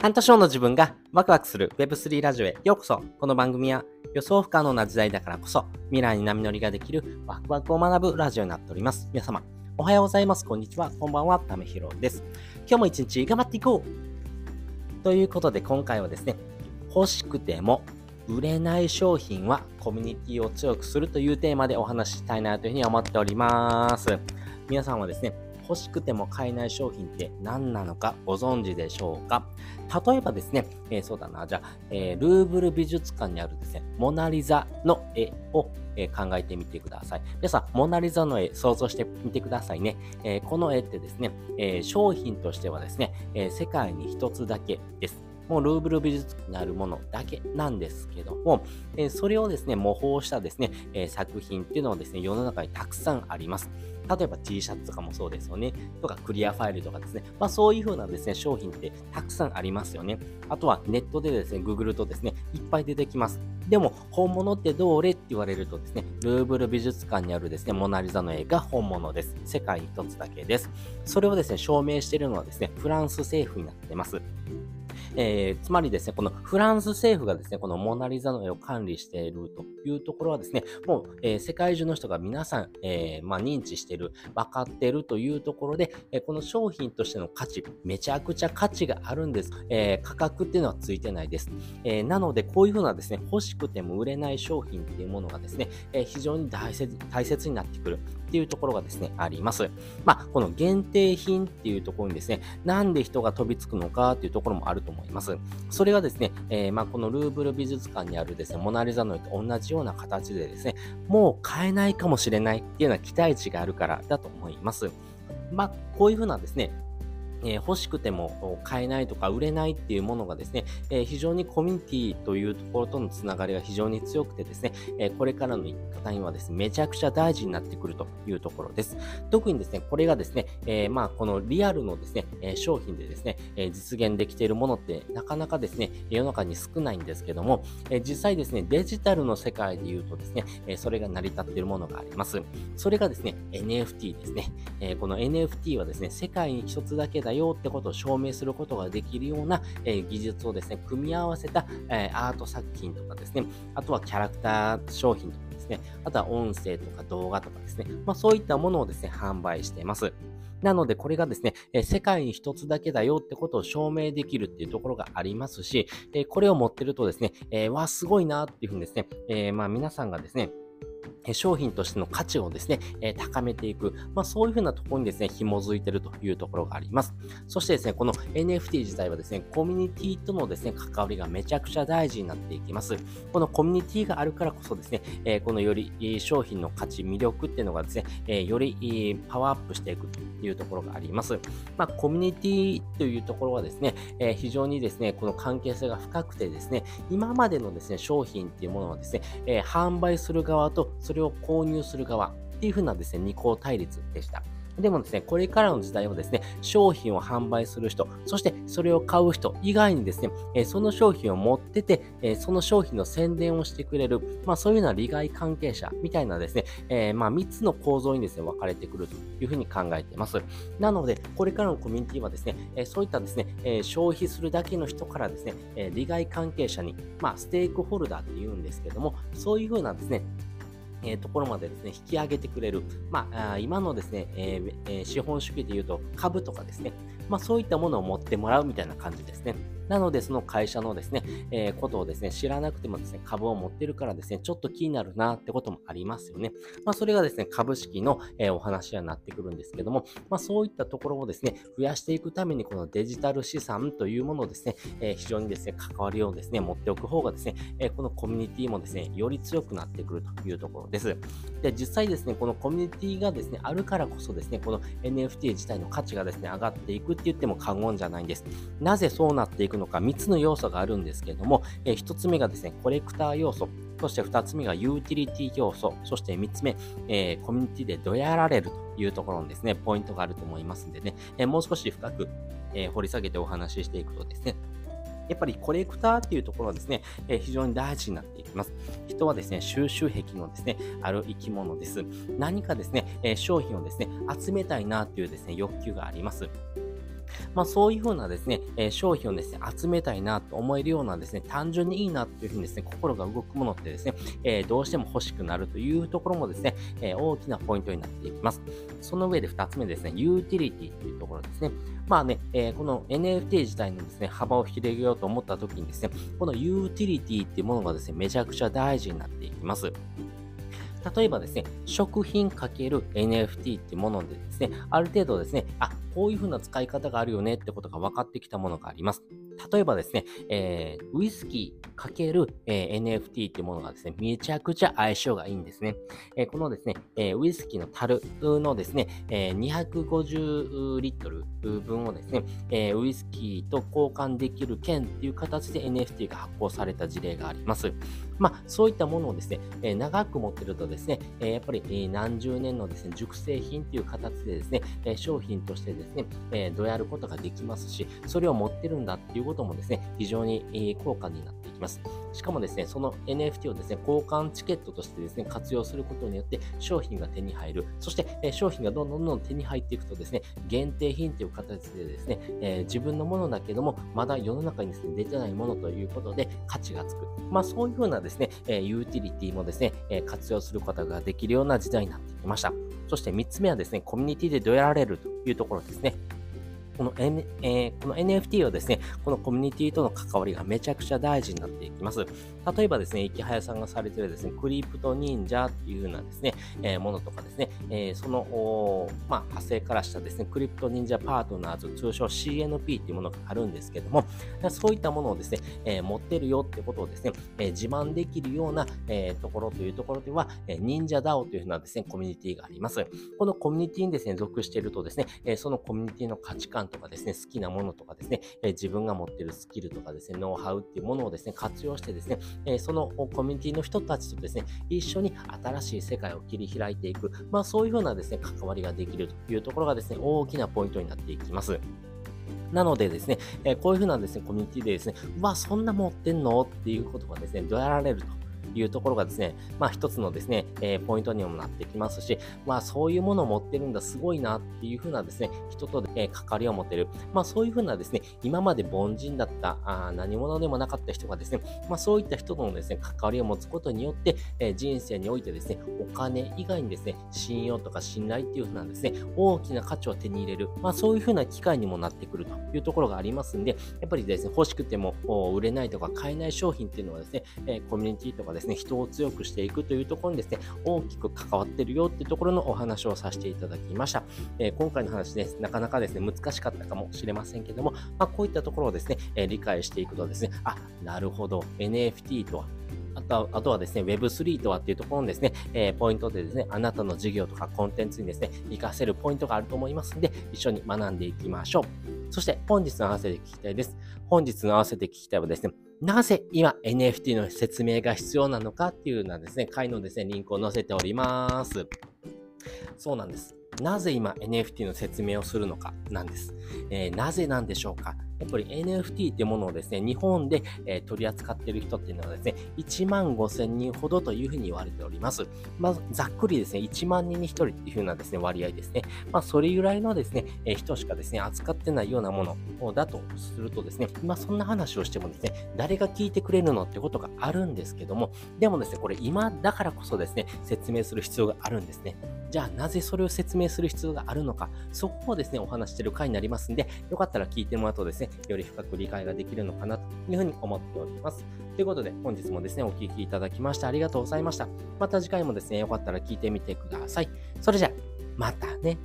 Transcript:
半年後の自分がワクワクする Web3 ラジオへようこそ。この番組は予想不可能な時代だからこそ未来に波乗りができるワクワクを学ぶラジオになっております。皆様、おはようございます。こんにちは。こんばんは。ためひろです。今日も一日頑張っていこうということで今回はですね、欲しくても売れない商品はコミュニティを強くするというテーマでお話ししたいなというふうに思っております。皆さんはですね、欲しくても買えない商品って何なのかご存知でしょうか？例えばですね、えー、そうだな、じゃあ、えー、ルーブル美術館にあるですね、モナリザの絵を、えー、考えてみてください。皆さん、モナリザの絵想像してみてくださいね。えこの絵ってですね、え商品としてはですね、え世界に一つだけです。もうルーブル美術館にあるものだけなんですけども、えそれをですね、模倣したですね、え作品っていうのはですね、世の中にたくさんあります。例えば T シャツとかもそうですよね。とかクリアファイルとかですね。まあそういう風なですね、商品ってたくさんありますよね。あとはネットでですね、ググるとですね、いっぱい出てきます。でも、本物ってどれって言われるとですね、ルーブル美術館にあるですね、モナリザの絵が本物です。世界に一つだけです。それをですね、証明しているのはですね、フランス政府になってます。えー、つまりですね、このフランス政府がですね、このモナリザの絵を管理しているというところはですね、もう、えー、世界中の人が皆さん、えー、まあ、認知してる、分かってるというところで、えこの商品としての価値、めちゃくちゃ価値があるんです。え価格っていうのはついてないです。えなので、こういうふうなですね、欲しくても売れない商品っていうものがですね、え非常に大切大切になってくるっていうところがですね、あります。まあ、この限定品っていうところにですね、なんで人が飛びつくのかっていうところもあると思思います。それがですね、えー、まあ、このルーブル美術館にあるですね、モナリザの絵と同じような形でですね、もう買えないかもしれないっていうような期待値があるからだと思います。まあ、こういうふうなですね、え、欲しくても買えないとか売れないっていうものがですね、え、非常にコミュニティというところとのつながりが非常に強くてですね、え、これからの生き方にはですね、めちゃくちゃ大事になってくるというところです。特にですね、これがですね、えまあ、このリアルのですね、え商品でですね、え実現できているものってなかなかですね、世の中に少ないんですけども、え実際ですね、デジタルの世界で言うとですね、えそれが成り立っているものがあります。それがですね、NFT ですね。えこの NFT はですね、世界に一つだけだだよってことを証明することができるような、えー、技術をですね、組み合わせた、えー、アート作品とかですね、あとはキャラクター商品とかですね、あとは音声とか動画とかですね、まあそういったものをですね、販売しています。なので、これがですね、え世界に一つだけだよってことを証明できるっていうところがありますし、えこれを持ってるとですね、えー、わ、すごいなっていうふうにですね、えー、まあ皆さんがですね、商品としての価値をですね、え高めていく、まあ、そういうふうなところにですね、紐づいているというところがあります。そしてですね、この NFT 自体はですね、コミュニティとのですね、関わりがめちゃくちゃ大事になっていきます。このコミュニティがあるからこそですね、えこのより商品の価値、魅力っていうのがですね、えよりパワーアップしていくというところがあります。まあ、コミュニティというところはですね、え非常にですね、この関係性が深くてですね、今までのですね、商品っていうものはですね、え販売する側とそれを購入する側っていう風なですね、二項対立でした。でもですね、これからの時代はですね、商品を販売する人、そしてそれを買う人以外にですね、えその商品を持ってて、えその商品の宣伝をしてくれる、まあそういうような利害関係者みたいなですね、え、まあ3つの構造にですね、分かれてくるというふうに考えています。なので、これからのコミュニティはですね、えそういったですね、え消費するだけの人からですね、え利害関係者に、まあステークホルダーって言うんですけども、そういうふうなですね、えー、ところまでですね、引き上げてくれる。まあ、今のですね、えーえー、資本主義でいうと株とかですね、まあそういったものを持ってもらうみたいな感じですね。なので、その会社のですね、えー、ことをですね、知らなくてもですね、株を持ってるからですね、ちょっと気になるなってこともありますよね。まあ、それがですね、株式の、えー、お話にはなってくるんですけども、まあ、そういったところをですね、増やしていくために、このデジタル資産というものをですね、えー、非常にですね、関わりをですね、持っておく方がですね、えこのコミュニティもですね、より強くなってくるというところです。で、実際ですね、このコミュニティがですね、あるからこそですね、この NFT 自体の価値がですね、上がっていくって言っても過言じゃないんです。なぜそうなっていくのか、3つの要素があるんですけれども、えー、1つ目がですね、コレクター要素。そして2つ目がユーティリティ要素。そして3つ目、えー、コミュニティでどやられるというところにですね、ポイントがあると思いますんでね、えー、もう少し深く、えー、掘り下げてお話ししていくとですね、やっぱりコレクターっていうところはですね、えー、非常に大事になっていきます。人はですね、収集癖のですね、ある生き物です。何かですね、えー、商品をですね、集めたいなっていうですね、欲求があります。まあ、そういうふうなですね、え、商品をですね、集めたいなと思えるようなですね、単純にいいなというふうにですね、心が動くものってですね、え、どうしても欲しくなるというところもですね、え、大きなポイントになっていきます。その上で2つ目ですね、ユーティリティというところですね。まあね、えこの NFT 自体のですね、幅を広げようと思った時にですね、このユーティリティっていうものがですね、めちゃくちゃ大事になっていきます。例えばですね、食品 ×NFT っていうものでですね、ある程度ですね、あ、こういう風な使い方があるよねってことが分かってきたものがあります。例えばですね、えー、ウイスキーかける、えー、NFT っていうものがですね、めちゃくちゃ相性がいいんですね。えー、このですね、えウイスキーの樽のですね、え250リットル分をですね、えウイスキーと交換できる券っていう形で NFT が発行された事例があります。まあ、そういったものをですね、え長く持ってるとですね、えやっぱり、え何十年のですね、熟成品っていう形でですね、え商品としてですね、えどうやることができますし、それを持ってるんだっていうこともですね、非常に、効果になっていきます。しかもですね、その NFT をですね、交換チケットとしてですね、活用することによって商品が手に入る。そして、商品がどんどんどんどん手に入っていくとですね、限定品という形でですね、え自分のものだけども、まだ世の中にですね、出てないものということで価値がつく。まあそういうふうなですね、えユーティリティもですね、え活用することができるような時代になってきました。そして3つ目はですね、コミュニティでどやられるというところですね。この,、N えー、この NFT はですね、このコミュニティとの関わりがめちゃくちゃ大事になっていきます。例えばですね、池早さんがされているですね、クリプト忍者っていうようなですね、えー、ものとかですね、えー、その、まあ、派生からしたですね、クリプト忍者パートナーズ、通称 CNP っていうものがあるんですけども、そういったものをですね、えー、持ってるよってことをですね、えー、自慢できるような、えー、ところというところでは、えー、忍者 DAO というふうなですね、コミュニティがあります。このコミュニティにですね、属しているとですね、えー、そのコミュニティの価値観とかですね、好きなものとかですね、え自分が持ってるスキルとかですね、ノウハウっていうものをですね、活用してですね、えそのコミュニティの人たちとですね、一緒に新しい世界を切り開いていく、まあそういうふうなですね、関わりができるというところがですね、大きなポイントになっていきます。なのでですね、えこういうふうなですね、コミュニティでですね、うわ、そんな持ってんの？っていうことがですね、どやられると。いうところがですね、まあ一つのですね、えー、ポイントにもなってきますし、まあそういうものを持ってるんだ、すごいなっていうふうなですね、人と、えー、関わりを持てる。まあそういうふうなですね、今まで凡人だった、あ何者でもなかった人がですね、まあそういった人とのですね、関わりを持つことによって、えー、人生においてですね、お金以外にですね、信用とか信頼っていうふうなですね、大きな価値を手に入れる。まあそういうふうな機会にもなってくるというところがありますんで、やっぱりですね、欲しくても売れないとか買えない商品っていうのはですね、えコミュニティとかですね、人を強くしていくというところにですね、大きく関わってるよっていうところのお話をさせていただきました。えー、今回の話です、なかなかですね、難しかったかもしれませんけども、まあ、こういったところをですね、えー、理解していくとですね、あ、なるほど、NFT とはあとはあとはですね、Web3 とはっていうところのですね、えー、ポイントでですね、あなたの事業とかコンテンツにですね、活かせるポイントがあると思いますので、一緒に学んでいきましょう。そして本日の合わせて聞きたいです。本日の合わせて聞きたいはですね、なぜ今 NFT の説明が必要なのかっていうようなですね、回のですね、リンクを載せております。そうなんです。なぜ今 NFT の説明をするのかなんです。えー、なぜなんでしょうかやっぱり NFT ってものをですね、日本で、えー、取り扱っている人っていうのはですね、1万5千人ほどというふうに言われております。まあ、ざっくりですね、1万人に1人っていうふうなですね、割合ですね。まあ、それぐらいのですね、えー、人しかですね、扱ってないようなものだとするとですね、まあ、そんな話をしてもですね、誰が聞いてくれるのってことがあるんですけども、でもですね、これ今だからこそですね、説明する必要があるんですね。じゃあなぜそれを説明する必要があるのか、そこをですね、お話してる回になりますんで、よかったら聞いてもらうとですね、より深く理解ができるのかなというふうに思っております。ということで、本日もですね、お聴きいただきましてありがとうございました。また次回もですね、よかったら聞いてみてください。それじゃあ、またね。